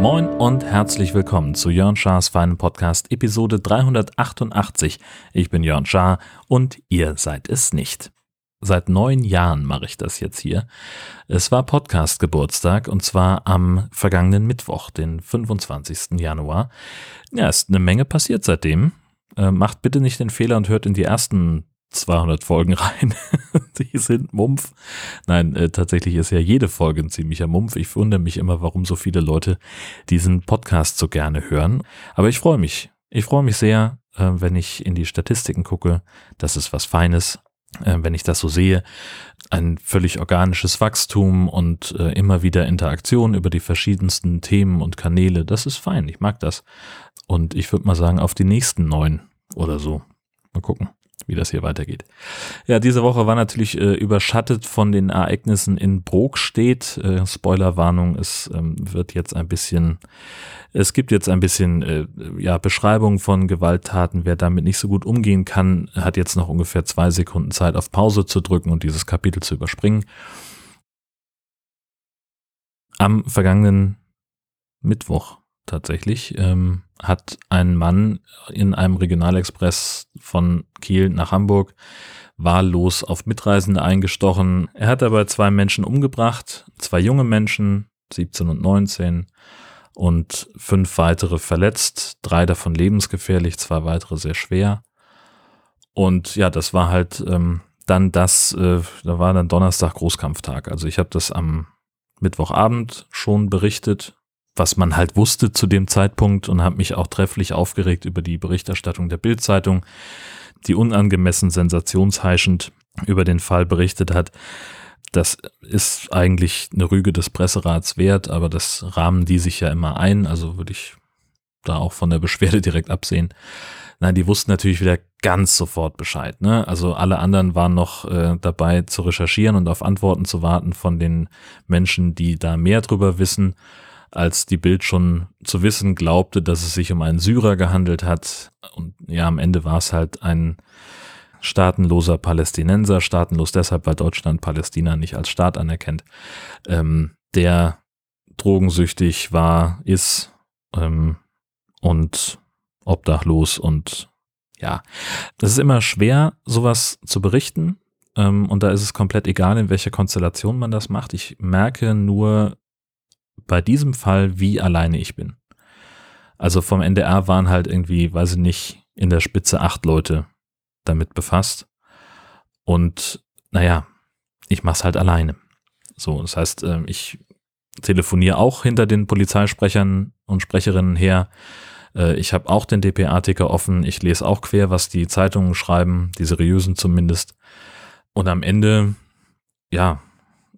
Moin und herzlich willkommen zu Jörn Schars feinen Podcast Episode 388. Ich bin Jörn Schaar und ihr seid es nicht. Seit neun Jahren mache ich das jetzt hier. Es war Podcast-Geburtstag und zwar am vergangenen Mittwoch, den 25. Januar. Ja, ist eine Menge passiert seitdem. Äh, macht bitte nicht den Fehler und hört in die ersten 200 Folgen rein. die sind Mumpf. Nein, äh, tatsächlich ist ja jede Folge ein ziemlicher Mumpf. Ich wundere mich immer, warum so viele Leute diesen Podcast so gerne hören. Aber ich freue mich. Ich freue mich sehr, äh, wenn ich in die Statistiken gucke. Das ist was Feines wenn ich das so sehe, ein völlig organisches Wachstum und äh, immer wieder Interaktion über die verschiedensten Themen und Kanäle. Das ist fein, ich mag das. Und ich würde mal sagen, auf die nächsten neun oder so. Mal gucken wie das hier weitergeht. Ja, diese Woche war natürlich äh, überschattet von den Ereignissen in Brokstedt. Äh, Spoilerwarnung, es ähm, wird jetzt ein bisschen, es gibt jetzt ein bisschen äh, ja, Beschreibung von Gewalttaten. Wer damit nicht so gut umgehen kann, hat jetzt noch ungefähr zwei Sekunden Zeit auf Pause zu drücken und dieses Kapitel zu überspringen. Am vergangenen Mittwoch tatsächlich, ähm, hat ein Mann in einem Regionalexpress von Kiel nach Hamburg wahllos auf Mitreisende eingestochen. Er hat dabei zwei Menschen umgebracht, zwei junge Menschen, 17 und 19, und fünf weitere verletzt, drei davon lebensgefährlich, zwei weitere sehr schwer. Und ja, das war halt ähm, dann das, äh, da war dann Donnerstag Großkampftag. Also ich habe das am Mittwochabend schon berichtet was man halt wusste zu dem Zeitpunkt und habe mich auch trefflich aufgeregt über die Berichterstattung der Bildzeitung, die unangemessen sensationsheischend über den Fall berichtet hat. Das ist eigentlich eine Rüge des Presserats wert, aber das rahmen die sich ja immer ein, also würde ich da auch von der Beschwerde direkt absehen. Nein, die wussten natürlich wieder ganz sofort Bescheid. Ne? Also alle anderen waren noch äh, dabei zu recherchieren und auf Antworten zu warten von den Menschen, die da mehr drüber wissen als die Bild schon zu wissen glaubte, dass es sich um einen Syrer gehandelt hat. Und ja, am Ende war es halt ein staatenloser Palästinenser, staatenlos deshalb, weil Deutschland Palästina nicht als Staat anerkennt, ähm, der drogensüchtig war, ist ähm, und obdachlos und ja, das ist immer schwer, sowas zu berichten. Ähm, und da ist es komplett egal, in welcher Konstellation man das macht. Ich merke nur, bei diesem Fall, wie alleine ich bin. Also vom NDR waren halt irgendwie, weiß ich nicht, in der Spitze acht Leute damit befasst. Und naja, ich mach's halt alleine. So, das heißt, ähm, ich telefoniere auch hinter den Polizeisprechern und Sprecherinnen her. Äh, ich habe auch den DPA-Ticker offen. Ich lese auch quer, was die Zeitungen schreiben, die seriösen zumindest. Und am Ende, ja,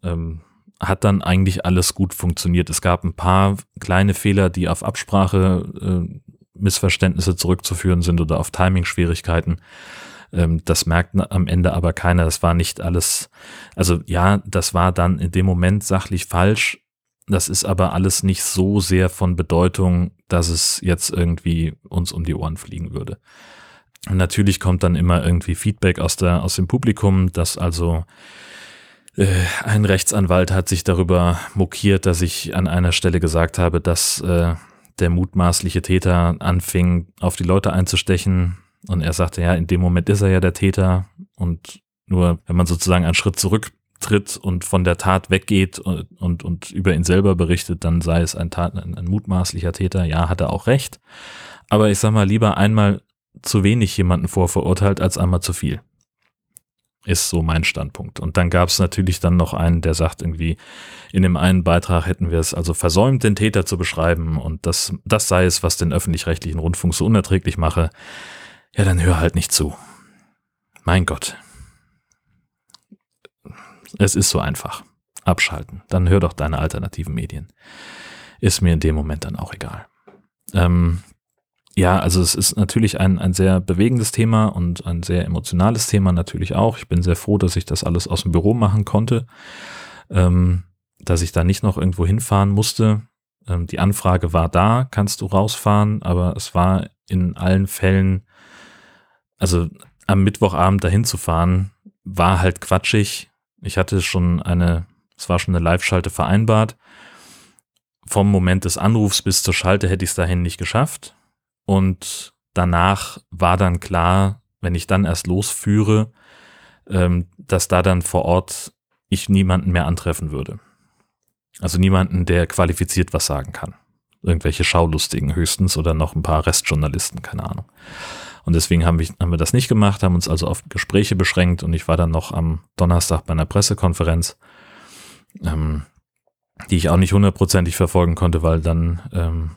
ähm, hat dann eigentlich alles gut funktioniert. Es gab ein paar kleine Fehler, die auf Absprache, äh, Missverständnisse zurückzuführen sind oder auf Timing-Schwierigkeiten. Ähm, das merkt am Ende aber keiner. Das war nicht alles, also ja, das war dann in dem Moment sachlich falsch. Das ist aber alles nicht so sehr von Bedeutung, dass es jetzt irgendwie uns um die Ohren fliegen würde. Und natürlich kommt dann immer irgendwie Feedback aus der, aus dem Publikum, dass also ein Rechtsanwalt hat sich darüber mokiert, dass ich an einer Stelle gesagt habe, dass äh, der mutmaßliche Täter anfing, auf die Leute einzustechen. Und er sagte, ja, in dem Moment ist er ja der Täter. Und nur wenn man sozusagen einen Schritt zurücktritt und von der Tat weggeht und, und, und über ihn selber berichtet, dann sei es ein, Tat, ein, ein mutmaßlicher Täter. Ja, hat er auch recht. Aber ich sag mal, lieber einmal zu wenig jemanden vorverurteilt als einmal zu viel ist so mein Standpunkt. Und dann gab es natürlich dann noch einen, der sagt irgendwie, in dem einen Beitrag hätten wir es also versäumt, den Täter zu beschreiben und das, das sei es, was den öffentlich-rechtlichen Rundfunk so unerträglich mache. Ja, dann hör halt nicht zu. Mein Gott. Es ist so einfach. Abschalten. Dann hör doch deine alternativen Medien. Ist mir in dem Moment dann auch egal. Ähm, ja, also es ist natürlich ein, ein sehr bewegendes Thema und ein sehr emotionales Thema natürlich auch. Ich bin sehr froh, dass ich das alles aus dem Büro machen konnte, ähm, dass ich da nicht noch irgendwo hinfahren musste. Ähm, die Anfrage war da, kannst du rausfahren, aber es war in allen Fällen also am Mittwochabend dahin zu fahren, war halt quatschig. Ich hatte schon eine, es war schon eine Live-Schalte vereinbart. Vom Moment des Anrufs bis zur Schalte hätte ich es dahin nicht geschafft. Und danach war dann klar, wenn ich dann erst losführe, ähm, dass da dann vor Ort ich niemanden mehr antreffen würde. Also niemanden, der qualifiziert was sagen kann. Irgendwelche Schaulustigen höchstens oder noch ein paar Restjournalisten, keine Ahnung. Und deswegen haben wir, haben wir das nicht gemacht, haben uns also auf Gespräche beschränkt und ich war dann noch am Donnerstag bei einer Pressekonferenz, ähm, die ich auch nicht hundertprozentig verfolgen konnte, weil dann ähm,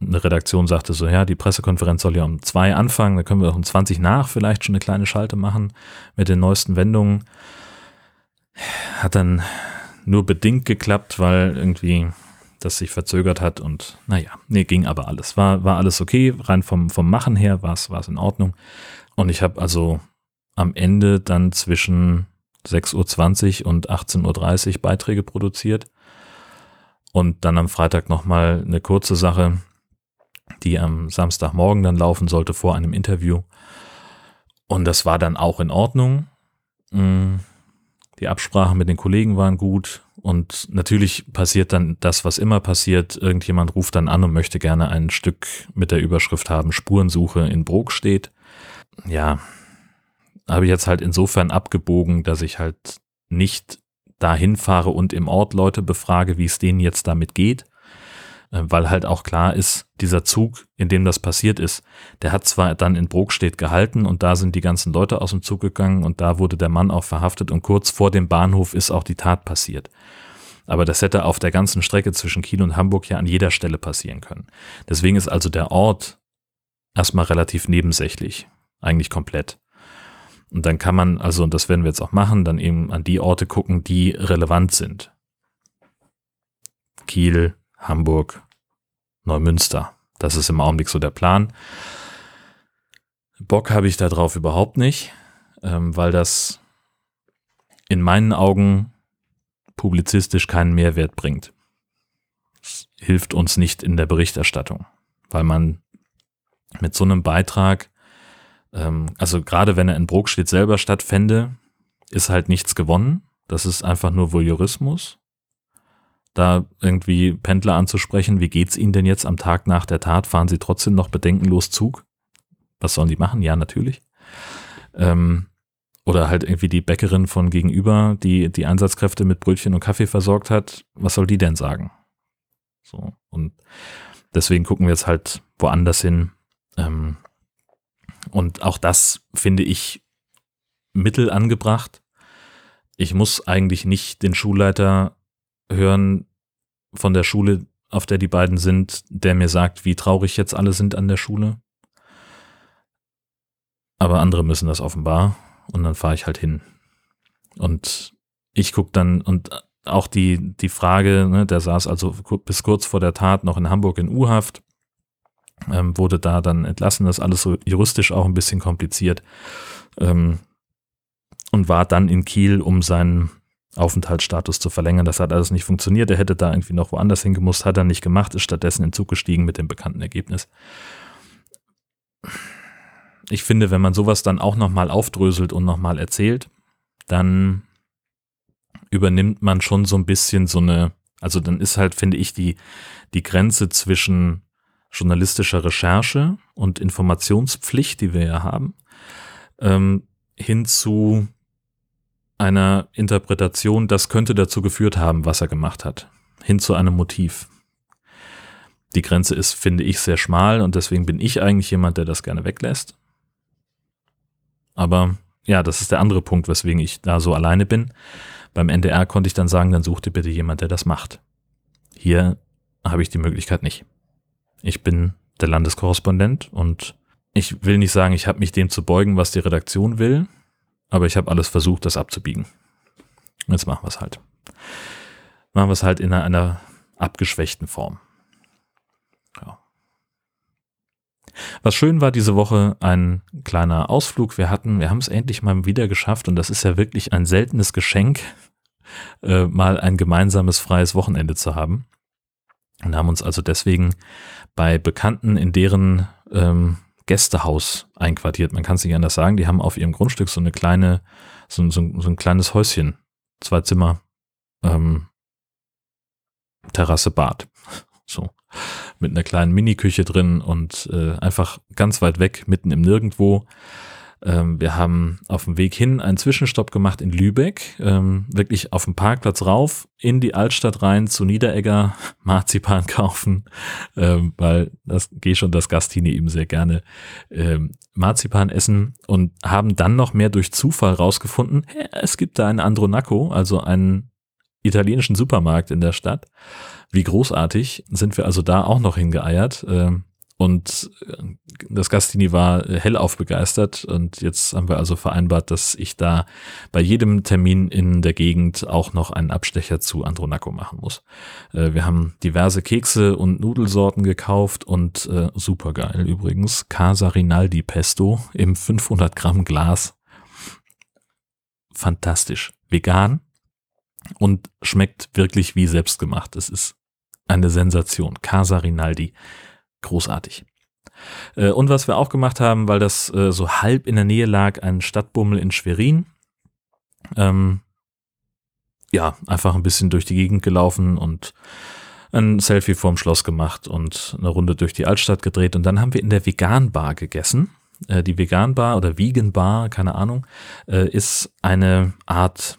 eine Redaktion sagte so, ja, die Pressekonferenz soll ja um zwei anfangen, da können wir auch um 20 nach vielleicht schon eine kleine Schalte machen mit den neuesten Wendungen. Hat dann nur bedingt geklappt, weil irgendwie das sich verzögert hat und naja, nee, ging aber alles. War, war alles okay, rein vom, vom Machen her war es in Ordnung. Und ich habe also am Ende dann zwischen 6.20 Uhr und 18.30 Uhr Beiträge produziert. Und dann am Freitag nochmal eine kurze Sache, die am Samstagmorgen dann laufen sollte vor einem Interview. Und das war dann auch in Ordnung. Mm, die Absprachen mit den Kollegen waren gut. Und natürlich passiert dann das, was immer passiert. Irgendjemand ruft dann an und möchte gerne ein Stück mit der Überschrift haben, Spurensuche in Brok steht. Ja, habe ich jetzt halt insofern abgebogen, dass ich halt nicht dahin fahre und im Ort Leute befrage, wie es denen jetzt damit geht, weil halt auch klar ist, dieser Zug, in dem das passiert ist, der hat zwar dann in Brokstedt gehalten und da sind die ganzen Leute aus dem Zug gegangen und da wurde der Mann auch verhaftet und kurz vor dem Bahnhof ist auch die Tat passiert. Aber das hätte auf der ganzen Strecke zwischen Kiel und Hamburg ja an jeder Stelle passieren können. Deswegen ist also der Ort erstmal relativ nebensächlich, eigentlich komplett. Und dann kann man, also, und das werden wir jetzt auch machen, dann eben an die Orte gucken, die relevant sind. Kiel, Hamburg, Neumünster. Das ist im Augenblick so der Plan. Bock habe ich darauf überhaupt nicht, ähm, weil das in meinen Augen publizistisch keinen Mehrwert bringt. Es hilft uns nicht in der Berichterstattung, weil man mit so einem Beitrag, ähm, also gerade wenn er in Brokstedt selber stattfände, ist halt nichts gewonnen. Das ist einfach nur Voyeurismus da irgendwie Pendler anzusprechen, wie geht's Ihnen denn jetzt am Tag nach der Tat? Fahren Sie trotzdem noch bedenkenlos Zug? Was sollen die machen? Ja, natürlich. Ähm, oder halt irgendwie die Bäckerin von gegenüber, die die Einsatzkräfte mit Brötchen und Kaffee versorgt hat, was soll die denn sagen? So, und deswegen gucken wir jetzt halt woanders hin. Ähm, und auch das finde ich mittel angebracht. Ich muss eigentlich nicht den Schulleiter hören von der Schule, auf der die beiden sind, der mir sagt, wie traurig jetzt alle sind an der Schule. Aber andere müssen das offenbar und dann fahre ich halt hin. Und ich gucke dann und auch die, die Frage, ne, der saß also bis kurz vor der Tat noch in Hamburg in U-Haft, ähm, wurde da dann entlassen, das alles so juristisch auch ein bisschen kompliziert ähm, und war dann in Kiel, um seinen Aufenthaltsstatus zu verlängern. Das hat alles nicht funktioniert. Er hätte da irgendwie noch woanders hingemusst, hat er nicht gemacht, ist stattdessen in Zug gestiegen mit dem bekannten Ergebnis. Ich finde, wenn man sowas dann auch nochmal aufdröselt und nochmal erzählt, dann übernimmt man schon so ein bisschen so eine, also dann ist halt, finde ich, die, die Grenze zwischen journalistischer Recherche und Informationspflicht, die wir ja haben, ähm, hin zu einer Interpretation, das könnte dazu geführt haben, was er gemacht hat, hin zu einem Motiv. Die Grenze ist, finde ich, sehr schmal und deswegen bin ich eigentlich jemand, der das gerne weglässt. Aber ja, das ist der andere Punkt, weswegen ich da so alleine bin. Beim NDR konnte ich dann sagen, dann such dir bitte jemand, der das macht. Hier habe ich die Möglichkeit nicht. Ich bin der Landeskorrespondent und ich will nicht sagen, ich habe mich dem zu beugen, was die Redaktion will. Aber ich habe alles versucht, das abzubiegen. Jetzt machen wir es halt. Machen wir es halt in einer, einer abgeschwächten Form. Ja. Was schön war diese Woche, ein kleiner Ausflug. Wir hatten, wir haben es endlich mal wieder geschafft und das ist ja wirklich ein seltenes Geschenk, äh, mal ein gemeinsames freies Wochenende zu haben. Und haben uns also deswegen bei Bekannten in deren ähm, Gästehaus einquartiert. Man kann es nicht anders sagen. Die haben auf ihrem Grundstück so eine kleine, so, so, so ein kleines Häuschen. Zwei Zimmer, ähm, Terrasse, Bad. So. Mit einer kleinen Mini-Küche drin und äh, einfach ganz weit weg, mitten im Nirgendwo. Ähm, wir haben auf dem Weg hin einen Zwischenstopp gemacht in Lübeck, ähm, wirklich auf dem Parkplatz rauf, in die Altstadt rein zu Niederegger, Marzipan kaufen, ähm, weil das gehe schon das Gastini eben sehr gerne ähm, Marzipan essen und haben dann noch mehr durch Zufall rausgefunden, es gibt da einen Andronaco, also einen italienischen Supermarkt in der Stadt. Wie großartig sind wir also da auch noch hingeeiert. Ähm, und äh, das Gastini war hellauf begeistert und jetzt haben wir also vereinbart, dass ich da bei jedem Termin in der Gegend auch noch einen Abstecher zu Andronaco machen muss. Äh, wir haben diverse Kekse und Nudelsorten gekauft und äh, super geil übrigens, Casa Rinaldi Pesto im 500 Gramm Glas. Fantastisch. Vegan und schmeckt wirklich wie selbstgemacht. Es ist eine Sensation. Casa Rinaldi großartig. Äh, und was wir auch gemacht haben, weil das äh, so halb in der Nähe lag, ein Stadtbummel in Schwerin. Ähm, ja, einfach ein bisschen durch die Gegend gelaufen und ein Selfie vorm Schloss gemacht und eine Runde durch die Altstadt gedreht. Und dann haben wir in der Vegan Bar gegessen. Äh, die Vegan Bar oder Vegan Bar, keine Ahnung, ist eine Art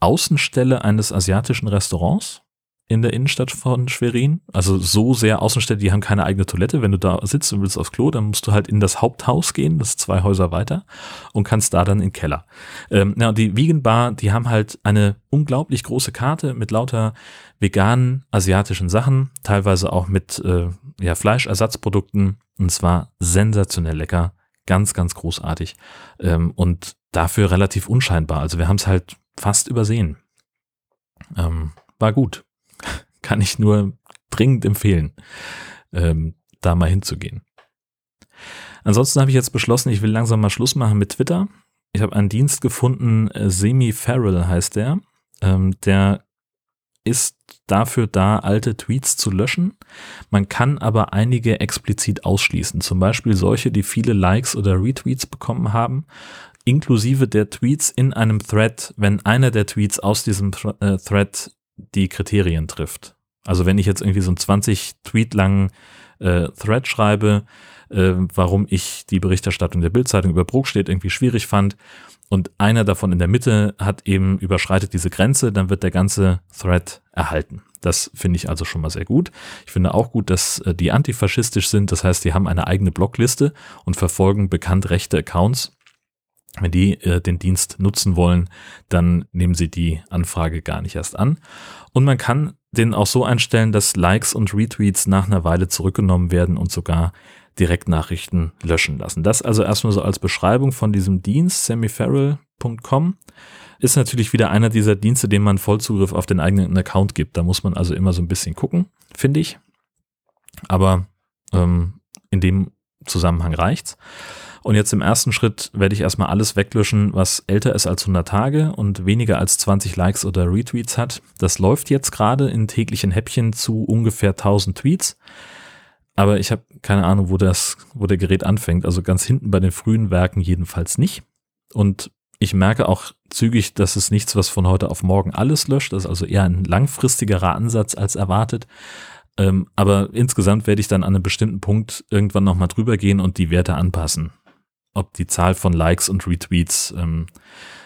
Außenstelle eines asiatischen Restaurants in der Innenstadt von Schwerin. Also so sehr Außenstädte, die haben keine eigene Toilette. Wenn du da sitzt und willst aufs Klo, dann musst du halt in das Haupthaus gehen, das ist zwei Häuser weiter, und kannst da dann in den Keller. Ähm, ja, die Vegan Bar, die haben halt eine unglaublich große Karte mit lauter veganen asiatischen Sachen, teilweise auch mit äh, ja, Fleischersatzprodukten. Und zwar sensationell lecker, ganz, ganz großartig. Ähm, und dafür relativ unscheinbar. Also wir haben es halt fast übersehen. Ähm, war gut kann ich nur dringend empfehlen, ähm, da mal hinzugehen. Ansonsten habe ich jetzt beschlossen, ich will langsam mal Schluss machen mit Twitter. Ich habe einen Dienst gefunden, äh, Semi-Feral heißt der. Ähm, der ist dafür da, alte Tweets zu löschen. Man kann aber einige explizit ausschließen. Zum Beispiel solche, die viele Likes oder Retweets bekommen haben, inklusive der Tweets in einem Thread, wenn einer der Tweets aus diesem äh, Thread die Kriterien trifft. Also wenn ich jetzt irgendwie so einen 20 Tweet langen äh, Thread schreibe, äh, warum ich die Berichterstattung der Bildzeitung über Brokstedt irgendwie schwierig fand und einer davon in der Mitte hat eben überschreitet diese Grenze, dann wird der ganze Thread erhalten. Das finde ich also schon mal sehr gut. Ich finde auch gut, dass äh, die antifaschistisch sind. Das heißt, die haben eine eigene Blockliste und verfolgen bekannt rechte Accounts. Wenn die äh, den Dienst nutzen wollen, dann nehmen sie die Anfrage gar nicht erst an. Und man kann den auch so einstellen, dass Likes und Retweets nach einer Weile zurückgenommen werden und sogar Direktnachrichten löschen lassen. Das also erstmal so als Beschreibung von diesem Dienst, semiferal.com. Ist natürlich wieder einer dieser Dienste, dem man Vollzugriff auf den eigenen Account gibt. Da muss man also immer so ein bisschen gucken, finde ich. Aber ähm, in dem Zusammenhang reicht's. Und jetzt im ersten Schritt werde ich erstmal alles weglöschen, was älter ist als 100 Tage und weniger als 20 Likes oder Retweets hat. Das läuft jetzt gerade in täglichen Häppchen zu ungefähr 1000 Tweets. Aber ich habe keine Ahnung, wo das, wo der Gerät anfängt. Also ganz hinten bei den frühen Werken jedenfalls nicht. Und ich merke auch zügig, dass es nichts, was von heute auf morgen alles löscht. Das ist also eher ein langfristigerer Ansatz als erwartet. Ähm, aber insgesamt werde ich dann an einem bestimmten Punkt irgendwann nochmal drüber gehen und die Werte anpassen ob die Zahl von Likes und Retweets ähm,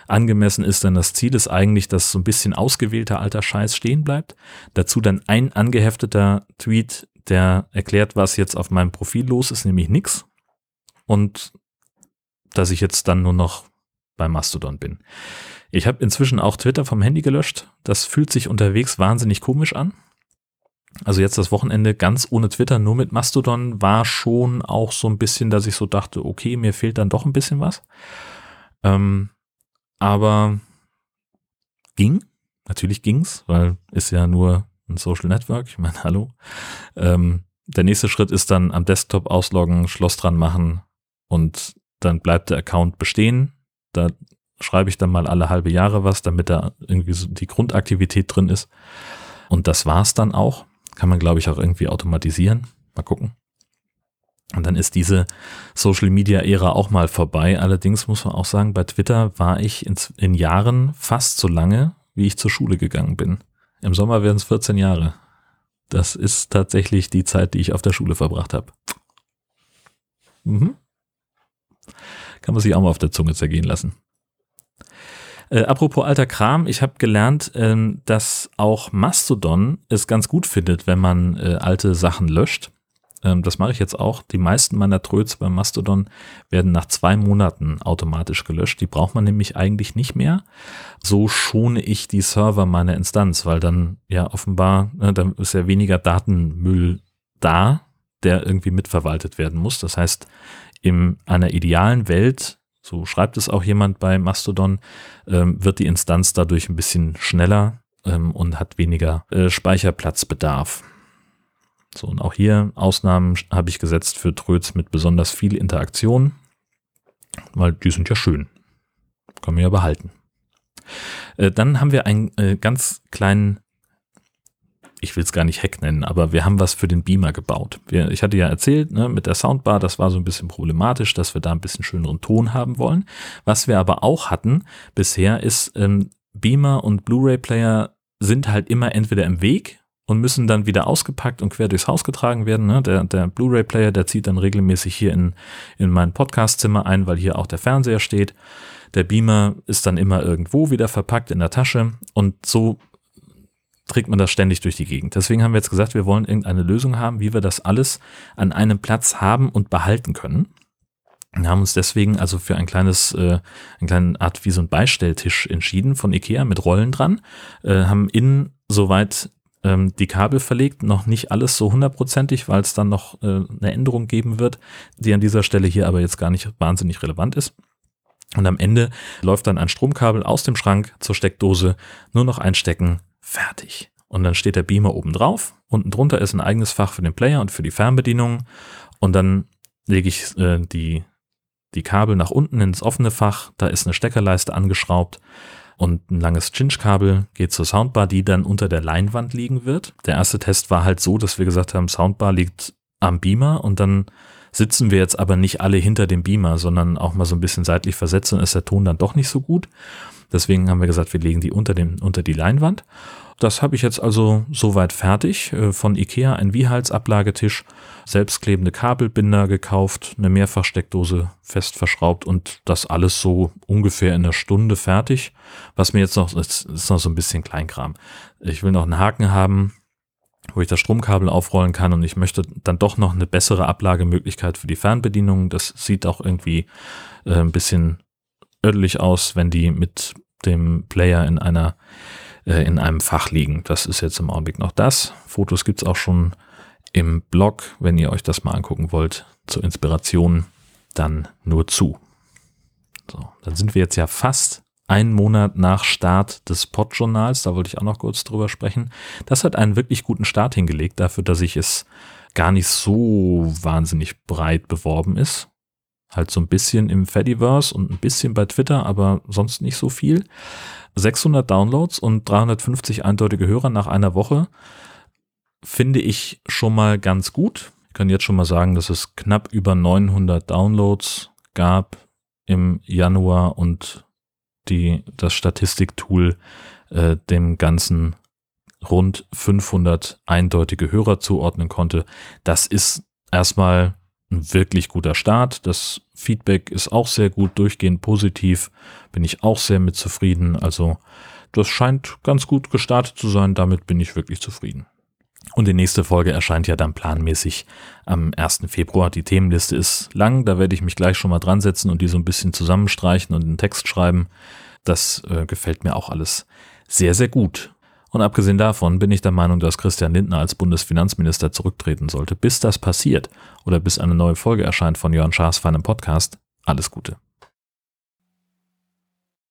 angemessen ist, denn das Ziel ist eigentlich, dass so ein bisschen ausgewählter alter Scheiß stehen bleibt. Dazu dann ein angehefteter Tweet, der erklärt, was jetzt auf meinem Profil los ist, nämlich nix. Und dass ich jetzt dann nur noch bei Mastodon bin. Ich habe inzwischen auch Twitter vom Handy gelöscht. Das fühlt sich unterwegs wahnsinnig komisch an. Also jetzt das Wochenende ganz ohne Twitter, nur mit Mastodon war schon auch so ein bisschen, dass ich so dachte, okay, mir fehlt dann doch ein bisschen was. Ähm, aber ging, natürlich ging's, weil ist ja nur ein Social Network. Ich meine, hallo. Ähm, der nächste Schritt ist dann am Desktop ausloggen, Schloss dran machen und dann bleibt der Account bestehen. Da schreibe ich dann mal alle halbe Jahre was, damit da irgendwie so die Grundaktivität drin ist. Und das war's dann auch. Kann man, glaube ich, auch irgendwie automatisieren. Mal gucken. Und dann ist diese Social Media Ära auch mal vorbei. Allerdings muss man auch sagen, bei Twitter war ich in, in Jahren fast so lange, wie ich zur Schule gegangen bin. Im Sommer werden es 14 Jahre. Das ist tatsächlich die Zeit, die ich auf der Schule verbracht habe. Mhm. Kann man sich auch mal auf der Zunge zergehen lassen. Äh, apropos alter Kram, ich habe gelernt, ähm, dass auch Mastodon es ganz gut findet, wenn man äh, alte Sachen löscht. Ähm, das mache ich jetzt auch. Die meisten meiner Tröts beim Mastodon werden nach zwei Monaten automatisch gelöscht. Die braucht man nämlich eigentlich nicht mehr. So schone ich die Server meiner Instanz, weil dann ja offenbar, äh, dann ist ja weniger Datenmüll da, der irgendwie mitverwaltet werden muss. Das heißt, in einer idealen Welt so schreibt es auch jemand bei Mastodon, ähm, wird die Instanz dadurch ein bisschen schneller ähm, und hat weniger äh, Speicherplatzbedarf. So, und auch hier Ausnahmen habe ich gesetzt für Tröts mit besonders viel Interaktion, weil die sind ja schön. Können wir ja behalten. Äh, dann haben wir einen äh, ganz kleinen ich will es gar nicht Hack nennen, aber wir haben was für den Beamer gebaut. Wir, ich hatte ja erzählt, ne, mit der Soundbar, das war so ein bisschen problematisch, dass wir da ein bisschen schöneren Ton haben wollen. Was wir aber auch hatten bisher ist, ähm, Beamer und Blu-ray-Player sind halt immer entweder im Weg und müssen dann wieder ausgepackt und quer durchs Haus getragen werden. Ne? Der, der Blu-ray-Player, der zieht dann regelmäßig hier in, in mein Podcastzimmer ein, weil hier auch der Fernseher steht. Der Beamer ist dann immer irgendwo wieder verpackt in der Tasche und so trägt man das ständig durch die Gegend. Deswegen haben wir jetzt gesagt, wir wollen irgendeine Lösung haben, wie wir das alles an einem Platz haben und behalten können. Wir haben uns deswegen also für ein kleines, äh, eine kleine Art wie so ein Beistelltisch entschieden von Ikea mit Rollen dran, äh, haben innen soweit ähm, die Kabel verlegt, noch nicht alles so hundertprozentig, weil es dann noch äh, eine Änderung geben wird, die an dieser Stelle hier aber jetzt gar nicht wahnsinnig relevant ist. Und am Ende läuft dann ein Stromkabel aus dem Schrank zur Steckdose, nur noch einstecken, fertig. Und dann steht der Beamer oben drauf. Unten drunter ist ein eigenes Fach für den Player und für die Fernbedienung. Und dann lege ich äh, die, die Kabel nach unten ins offene Fach. Da ist eine Steckerleiste angeschraubt. Und ein langes Cinch-Kabel geht zur Soundbar, die dann unter der Leinwand liegen wird. Der erste Test war halt so, dass wir gesagt haben, Soundbar liegt am Beamer und dann sitzen wir jetzt aber nicht alle hinter dem Beamer, sondern auch mal so ein bisschen seitlich versetzt und ist der Ton dann doch nicht so gut. Deswegen haben wir gesagt, wir legen die unter, dem, unter die Leinwand. Das habe ich jetzt also soweit fertig. Äh, von Ikea ein Wiehalsablagetisch, selbstklebende Kabelbinder gekauft, eine Mehrfachsteckdose fest verschraubt und das alles so ungefähr in einer Stunde fertig. Was mir jetzt noch, ist, ist noch so ein bisschen Kleinkram. Ich will noch einen Haken haben, wo ich das Stromkabel aufrollen kann und ich möchte dann doch noch eine bessere Ablagemöglichkeit für die Fernbedienung. Das sieht auch irgendwie äh, ein bisschen ödelig aus, wenn die mit dem Player in einer äh, in einem Fach liegen. Das ist jetzt im Augenblick noch das. Fotos gibt's auch schon im Blog, wenn ihr euch das mal angucken wollt, zur Inspiration, dann nur zu. So, dann sind wir jetzt ja fast einen Monat nach Start des Podjournals, da wollte ich auch noch kurz drüber sprechen. Das hat einen wirklich guten Start hingelegt, dafür, dass ich es gar nicht so wahnsinnig breit beworben ist. Halt so ein bisschen im Fediverse und ein bisschen bei Twitter, aber sonst nicht so viel. 600 Downloads und 350 eindeutige Hörer nach einer Woche finde ich schon mal ganz gut. Ich kann jetzt schon mal sagen, dass es knapp über 900 Downloads gab im Januar und die, das Statistiktool äh, dem Ganzen rund 500 eindeutige Hörer zuordnen konnte. Das ist erstmal ein wirklich guter Start. Das Feedback ist auch sehr gut, durchgehend positiv. Bin ich auch sehr mit zufrieden. Also das scheint ganz gut gestartet zu sein. Damit bin ich wirklich zufrieden. Und die nächste Folge erscheint ja dann planmäßig am 1. Februar. Die Themenliste ist lang, da werde ich mich gleich schon mal dran setzen und die so ein bisschen zusammenstreichen und einen Text schreiben. Das äh, gefällt mir auch alles sehr, sehr gut. Und abgesehen davon bin ich der Meinung, dass Christian Lindner als Bundesfinanzminister zurücktreten sollte. Bis das passiert oder bis eine neue Folge erscheint von Jörn Schaas feinem Podcast, alles Gute.